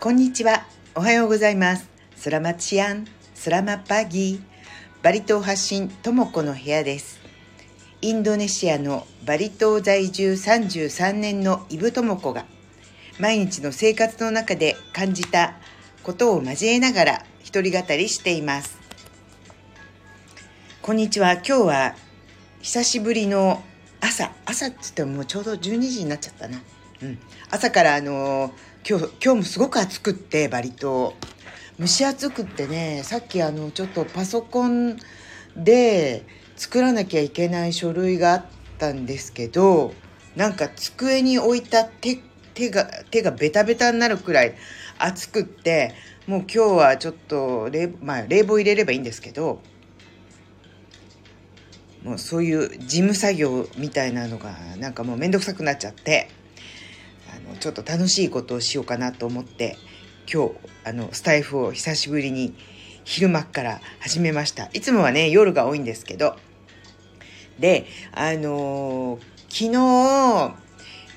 こんにちは。おはようございます。スラマチアン、スラマパギー、バリ島発信ともこの部屋です。インドネシアのバリ島在住33年のイブともこが、毎日の生活の中で感じたことを交えながら一人語りしています。こんにちは。今日は久しぶりの朝、朝って言ってももうちょうど12時になっちゃったな。うん。朝からあの今日今日もすごく暑くってバリ島蒸し暑くってねさっきあのちょっとパソコンで作らなきゃいけない書類があったんですけどなんか机に置いた手手が手がベタベタになるくらい暑くってもう今日はちょっと冷,、まあ、冷房入れればいいんですけどもうそういう事務作業みたいなのがなんかもう面倒くさくなっちゃってちょっと楽しいことをしようかなと思って今日あのスタイフを久しぶりに昼間から始めました。いつもはね夜が多いんですけど。であの昨日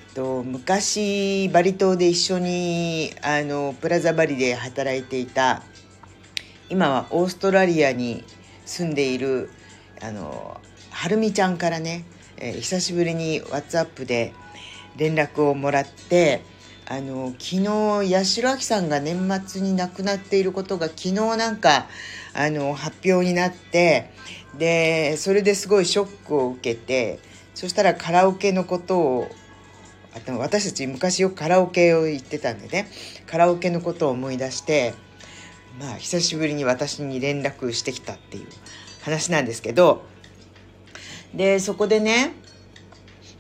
えっと昔バリ島で一緒にあのプラザバリで働いていた今はオーストラリアに住んでいるあのはるみちゃんからね、えー、久しぶりに WhatsApp で連絡をもらってあの昨日八代亜紀さんが年末に亡くなっていることが昨日なんかあの発表になってでそれですごいショックを受けてそしたらカラオケのことをあと私たち昔よくカラオケを行ってたんでねカラオケのことを思い出してまあ久しぶりに私に連絡してきたっていう話なんですけどでそこでね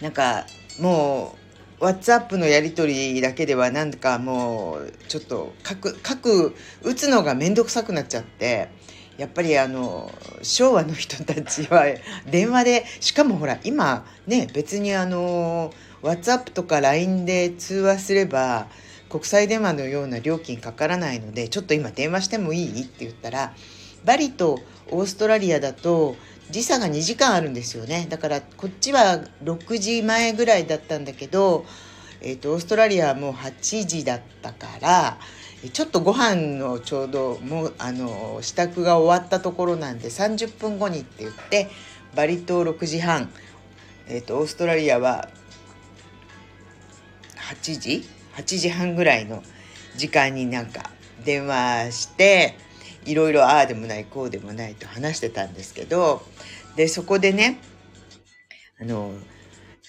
なんかもう WhatsApp のやり取りだけではなんかもうちょっと書く書く打つのが面倒くさくなっちゃってやっぱりあの昭和の人たちは電話でしかもほら今ね別にあの WhatsApp とか LINE で通話すれば国際電話のような料金かからないのでちょっと今電話してもいい？って言ったらバリとオーストラリアだと時差が2時間あるんですよね。だからこっちは6時前ぐらいだったんだけど、えーと、オーストラリアはもう8時だったからちょっとご飯のちょうどもうあの支度が終わったところなんで30分後にって言ってバリ島6時半、えーと、オーストラリアは8時？8時半ぐらいの時間になんか電話していろいろああでもないこうでもないと話してたんですけどでそこでねあの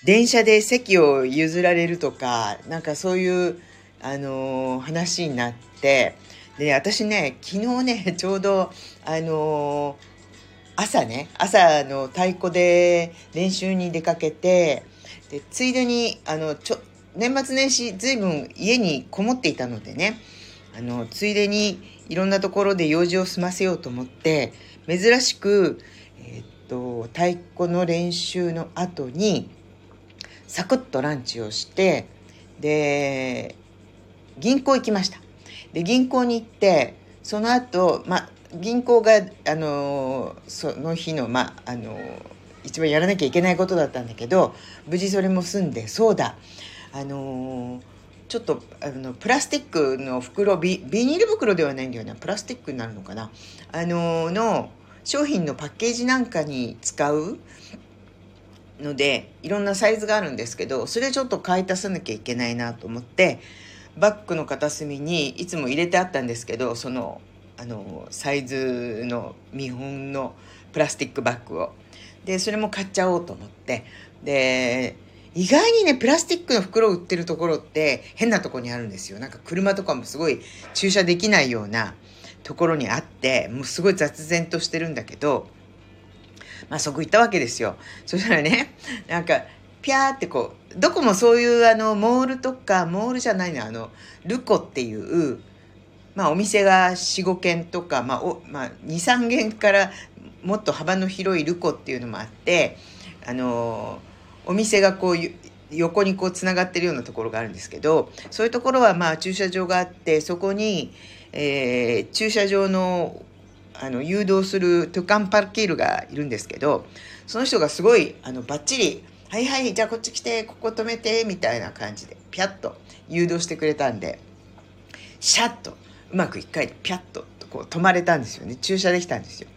電車で席を譲られるとかなんかそういうあの話になってで私ね昨日ね ちょうどあの朝ね朝の太鼓で練習に出かけてでついでにあのちょ年末年始ずいぶん家にこもっていたのでねあのついでにいろんなところで用事を済ませようと思って珍しく、えー、っと太鼓の練習の後にサクッとランチをしてで銀行行きました。で銀行に行ってその後、ま銀行があのその日の,、まあの一番やらなきゃいけないことだったんだけど無事それも済んでそうだ。あのーちょっとあのプラスチックの袋ビビニール袋ではないんだよな。プラスチックになるのかな。あのの商品のパッケージなんかに使うのでいろんなサイズがあるんですけどそれちょっと買い足さなきゃいけないなと思ってバッグの片隅にいつも入れてあったんですけどそのあのサイズの見本のプラスチックバッグを。でそれも買っちゃおうと思って。で意外にね、プラスチックの袋を売ってるところって変なとこにあるんですよ。なんか車とかもすごい駐車できないようなところにあって、もうすごい雑然としてるんだけど、まあそこ行ったわけですよ。そしたらね、なんか、ピャーってこう、どこもそういうあの、モールとか、モールじゃないの、あの、ルコっていう、まあお店が4、5軒とか、まあお、まあ2、3軒からもっと幅の広いルコっていうのもあって、あのーお店がこう横にこうつながってるようなところがあるんですけどそういうところはまあ駐車場があってそこに、えー、駐車場のあの誘導するトゥカンパルキールがいるんですけどその人がすごいあのバッチリ「はいはいじゃあこっち来てここ止めて」みたいな感じでピャッと誘導してくれたんでシャッとうまく一回ピャッとこう止まれたんですよね。駐車できたんですよ。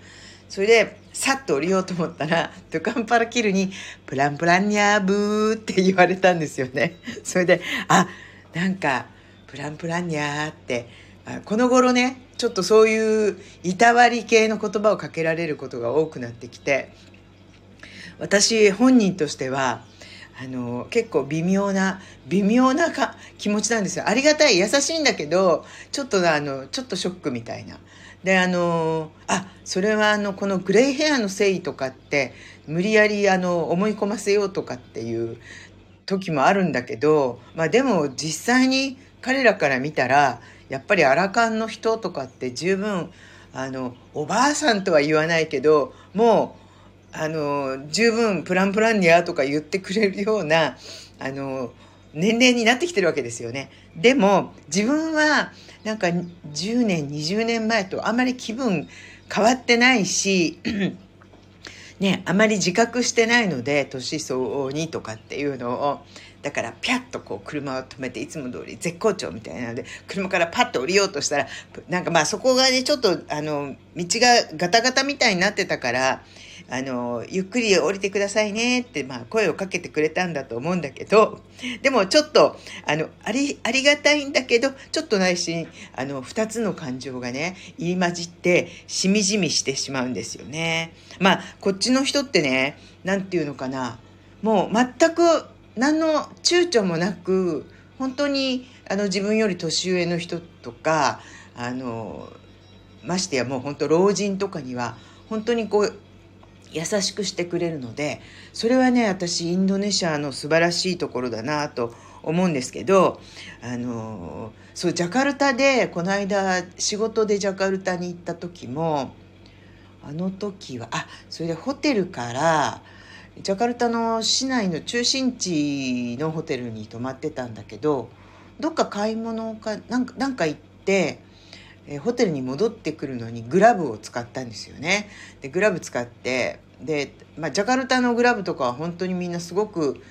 それでさっと降りようと思ったらドカンパラキルに「プランプランニャーブー」って言われたんですよね。それであなんか「プランプランニャー」ってこの頃ねちょっとそういういたわり系の言葉をかけられることが多くなってきて私本人としてはあの結構微妙な微妙なか気持ちなんですよ。ありがたい優しいんだけどちょっとあのちょっとショックみたいな。であのあそれはあのこのグレイヘアの誠意とかって無理やりあの思い込ませようとかっていう時もあるんだけど、まあ、でも実際に彼らから見たらやっぱりアラカンの人とかって十分あのおばあさんとは言わないけどもうあの十分プランプランニャーとか言ってくれるようなあの年齢になってきてるわけですよね。でも自分はなんか10年20年前とあまり気分変わってないし ねあまり自覚してないので年相応にとかっていうのをだからピャッとこう車を止めていつも通り絶好調みたいなので車からパッと降りようとしたらなんかまあそこがねちょっとあの道がガタガタみたいになってたからあの、ゆっくり降りてくださいねって、まあ、声をかけてくれたんだと思うんだけど、でもちょっと、あの、あり、ありがたいんだけど、ちょっと内心、あの、二つの感情がね、言い混じって、しみじみしてしまうんですよね。まあ、こっちの人ってね、なんていうのかな、もう全く、何の躊躇もなく、本当に、あの、自分より年上の人とか、あの、ましてやもう本当老人とかには、本当にこう、優しくしてくれるのでそれはね私インドネシアの素晴らしいところだなと思うんですけどあのそうジャカルタでこの間仕事でジャカルタに行った時もあの時はあそれでホテルからジャカルタの市内の中心地のホテルに泊まってたんだけどどっか買い物かなんかなんか行ってえホテルに戻ってくるのにグラブを使ったんですよね。でグラブ使ってで、まあ、ジャカルタのグラブとかは本当にみんなすごく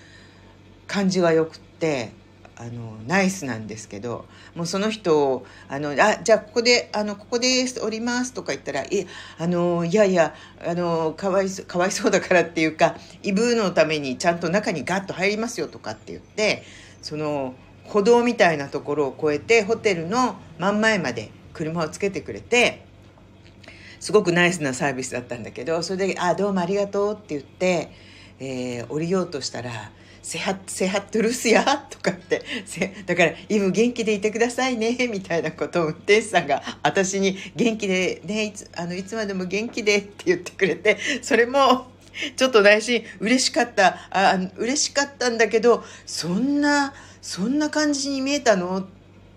感じがよくってあのナイスなんですけどもうその人を「あのあじゃあここであのここです降ります」とか言ったら「いあのいやいやあのかわいそかわいそうだからっていうかイブーのためにちゃんと中にガッと入りますよ」とかって言ってその歩道みたいなところを越えてホテルの真ん前まで車をつけてくれてすごくナイスなサービスだったんだけどそれで「あどうもありがとう」って言って、えー、降りようとしたら「セハッセハットルスや」とかって だから「イブ元気でいてくださいね」みたいなことを運転手さんが私に「元気でねいつあのいつまでも元気で」って言ってくれてそれもちょっと内心嬉しかった。あ嬉しかったんだけどそんなそんな感じに見えたの？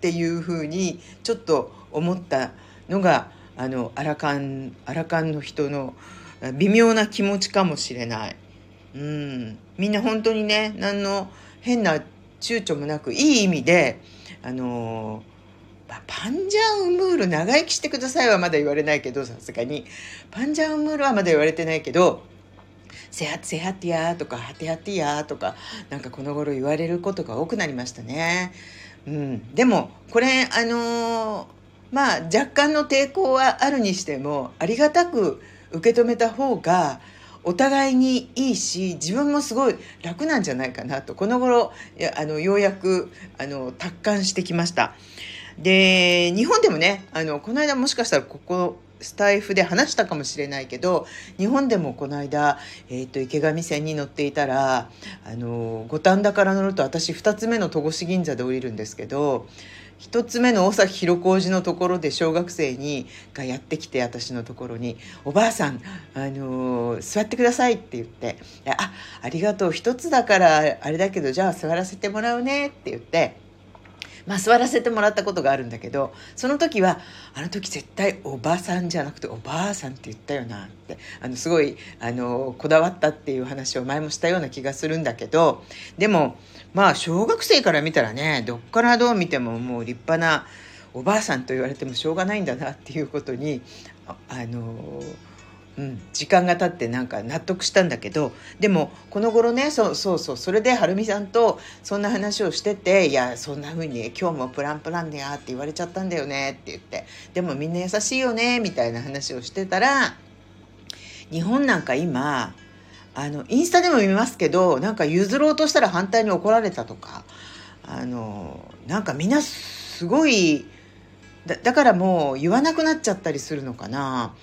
っていうふうにちょっと思ったのがあのアラカンアラカンの人の微妙な気持ちかもしれない。うん、みんな本当にね何の変な躊躇もなくいい意味であのパンジャンウムール長生きしてくださいはまだ言われないけどさすがにパンジャンウムールはまだ言われてないけどセハセハティアとかハテハティアとかなんかこの頃言われることが多くなりましたね。うん、でもこれあのーまあ若干の抵抗はあるにしてもありがたく受け止めた方がお互いにいいし自分もすごい楽なんじゃないかなとこの頃あのようやくあの達観してきました。で日本でもねあのこの間もしかしたらここスタイフで話したかもしれないけど日本でもこの間、えーと、池上線に乗っていたら五反田から乗ると私2つ目の戸越銀座で降りるんですけど一つ目の尾崎広小路のところで小学生にがやってきて私のところに「おばあさん、あのー、座ってください」って言って「あありがとう一つだからあれだけどじゃあ座らせてもらうね」って言って。まあ、座らせてもらったことがあるんだけどその時はあの時絶対おばさんじゃなくておばあさんって言ったよなってあのすごいあのこだわったっていう話を前もしたような気がするんだけどでもまあ小学生から見たらねどっからどう見てももう立派なおばあさんと言われてもしょうがないんだなっていうことにあのうん、時間が経ってなんか納得したんだけどでもこの頃ねそうそうそうそれではるみさんとそんな話をしてて「いやそんな風に今日もプランプランでや」って言われちゃったんだよねって言ってでもみんな優しいよねみたいな話をしてたら日本なんか今あのインスタでも見ますけどなんか譲ろうとしたら反対に怒られたとかあのなんかみんなすごいだだからもう言わなくなっちゃったりするのかな。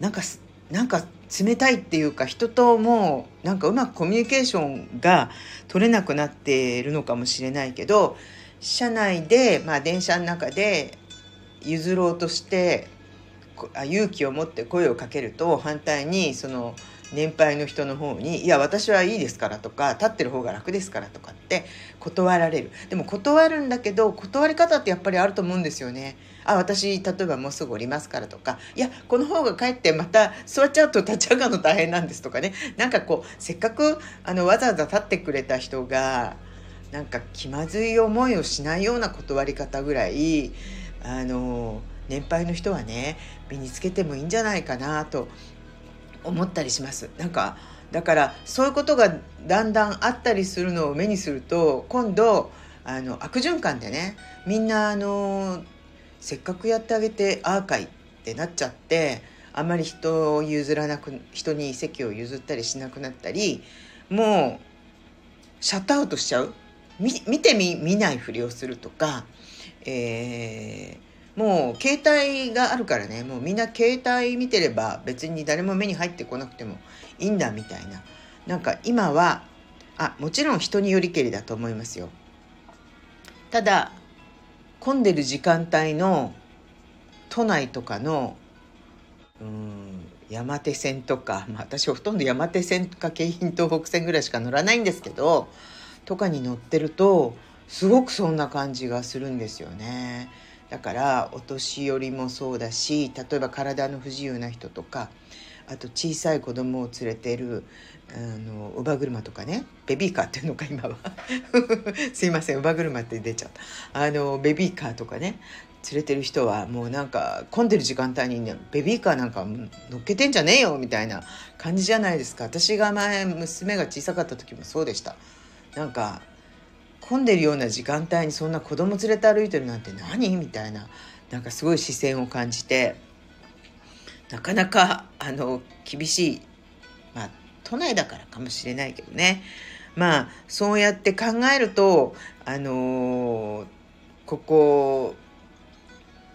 なんかなんか冷たいっていうか人ともうなんかうまくコミュニケーションが取れなくなっているのかもしれないけど車内で、まあ、電車の中で譲ろうとして勇気を持って声をかけると反対にその年配の人の方に「いや私はいいですから」とか「立ってる方が楽ですから」とかって断られる。でも断るんだけど断り方ってやっぱりあると思うんですよね。あ私例えばもうすぐ降りますからとか。いやこの方が帰ってまた座っちゃうと立ち上がるの大変なんですとかね。なんかこうせっかくあのわざわざ立ってくれた人がなんか気まずい思いをしないような断り方ぐらいあの年配の人はね身につけてもいいんじゃないかなと思ったりします。なんかだからそういうことがだんだんあったりするのを目にすると今度あの悪循環でねみんなあのせっかくやってあげてああかいってなっちゃってあんまり人を譲らなく人に席を譲ったりしなくなったりもうシャットアウトしちゃう見てみ見ないふりをするとか、えーもう携帯があるからね。もうみんな携帯見てれば別に誰も目に入ってこなくてもいいんだみたいな。なんか今はあもちろん人によりけりだと思いますよ。ただ混んでる時間帯の都内とかのうん山手線とか、まあ、私ほとんど山手線か京浜東北線ぐらいしか乗らないんですけどとかに乗ってるとすごくそんな感じがするんですよね。だからお年寄りもそうだし例えば体の不自由な人とかあと小さい子供を連れてるあの乳母車とかねベビーカーっていうのか今は。すいません乳母車って出ちゃった。あのベビーカーとかね連れてる人はもうなんか混んでる時間帯に、ね、ベビーカーなんか乗っけてんじゃねえよみたいな感じじゃないですか。私が前娘が小さかった時もそうでした。なんか混んでるような時間帯にそんな子供連れて歩いてるなんて何？みたいな。なんかすごい視線を感じて。なかなかあの厳しい。まあ都内だからかもしれないけどね。まあそうやって考えるとあのここ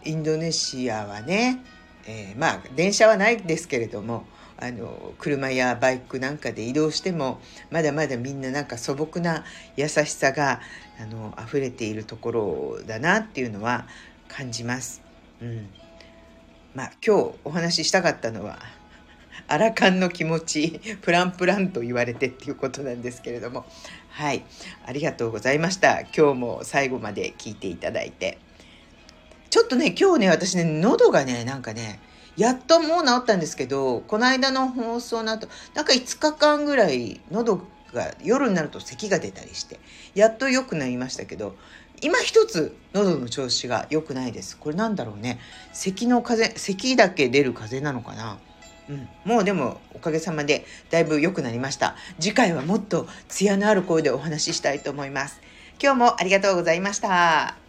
インドネシアはね、えー、まあ電車はないですけれどもあの車やバイクなんかで移動してもまだまだみんななんか素朴な優しさがあの溢れているところだなっていうのは感じます。うん、まあ今日お話ししたかったのはアラカンの気持ちプランプランと言われてっていうことなんですけれども。はい。ありがとうございました。今日も最後まで聞いていただいて。ちょっとね今日ね私ね喉がねなんかねやっともう治ったんですけどこの間の放送の後なんか5日間ぐらい喉が夜になると咳が出たりしてやっと良くなりましたけど今一つ喉の調子が良くないです。これなんだろうね。咳の風咳だけ出る風邪なのかな。うん、もうでもおかげさまでだいぶ良くなりました。次回はもっと艶のある声でお話ししたいと思います。今日もありがとうございました。